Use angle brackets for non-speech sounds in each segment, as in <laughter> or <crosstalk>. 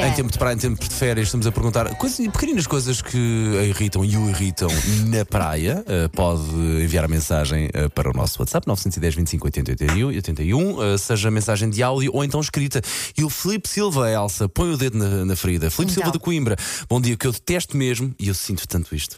dia. Em tempo de praia, em tempo de férias, estamos a perguntar coisas, pequeninas coisas que a irritam e o irritam na praia. Uh, pode enviar a mensagem uh, para o nosso WhatsApp 910 25 80 81, 81 uh, seja mensagem de áudio ou então escrita. E o Felipe Silva, Elsa, põe o dedo na, na ferida. Felipe Então. Silva de Coimbra. Bom dia, que eu detesto mesmo, e eu sinto tanto isto.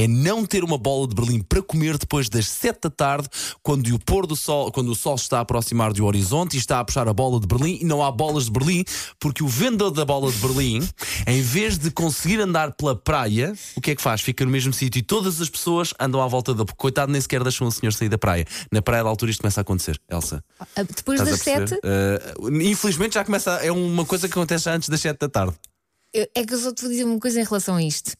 É não ter uma bola de Berlim para comer depois das 7 da tarde, quando o pôr do sol, quando o sol está a aproximar do horizonte e está a puxar a bola de Berlim e não há bolas de Berlim, porque o vendedor da bola de Berlim, em vez de conseguir andar pela praia, o que é que faz? Fica no mesmo sítio e todas as pessoas andam à volta dele. Coitado, nem sequer deixam o senhor sair da praia. Na praia da altura isto começa a acontecer, Elsa. Ah, Depois das perceber? sete, Uh, infelizmente já começa, a- é uma coisa que acontece antes das 7 da tarde. eu- é que eu só te vou dizer uma coisa em relação a isto.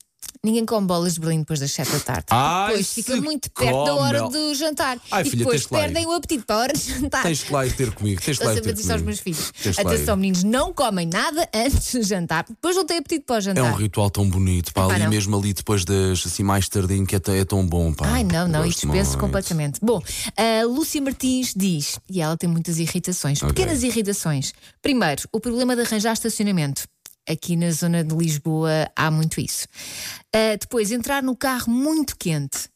Ninguém come bolas de Berlim depois das 7 da tarde. Ai, depois fica muito perto da hora come. do jantar. Ai, e filha, depois perdem o apetite para a hora de jantar. Tens que lá ir ter comigo. Tens que lá ir ter dizer aos comigo. meus filhos: Tens atenção, meninos, não comem nada <laughs> antes de jantar, depois não têm apetite para o É jantar. um ritual tão bonito, pá, Epá, ali não. mesmo ali depois das assim mais tardinho que é, tão- é tão bom, pá. Ai, não, não, isto muito. completamente. Bom, a Lúcia Martins diz, e ela tem muitas irritações, pequenas irritações. Primeiro, o problema de arranjar estacionamento. Aqui na zona de Lisboa há muito isso. Ah, depois, entrar no carro muito quente.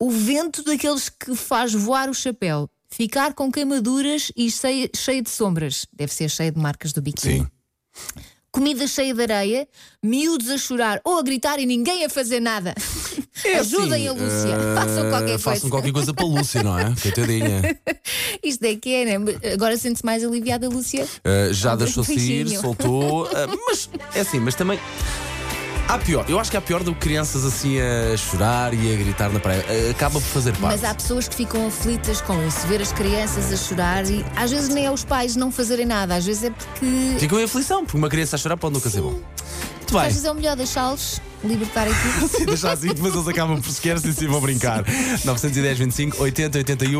O vento daqueles que faz voar o chapéu. Ficar com queimaduras e cheia, cheia de sombras. Deve ser cheia de marcas do biquíni. Sim. Comida cheia de areia, miúdos a chorar ou a gritar e ninguém a fazer nada. <laughs> Ajudem a Assim, Lúcia, eh, façam qualquer Façam coisa. qualquer coisa para a Lúcia, não é? <laughs> Coitadinha. Isto é que é, né? Agora sente-se mais aliviada, Lúcia. Uh, já Um deixou sair, soltou. uh, mas é assim, mas também. Há pior, eu acho que há pior do que crianças assim a chorar e a gritar na praia. Uh, Acaba por fazer parte. Mas há pessoas que ficam aflitas com isso, ver as crianças a chorar e às vezes nem é os pais não fazerem nada, às vezes é porque Ficam em aflição, porque uma criança a chorar pode nunca ser bom. Muito às bem. vezes é o melhor deixá-los libertar aquilo. <laughs> Sim, deixar assim, depois eles acabam por sequer se sim vão brincar. 910, 25, 80, 81.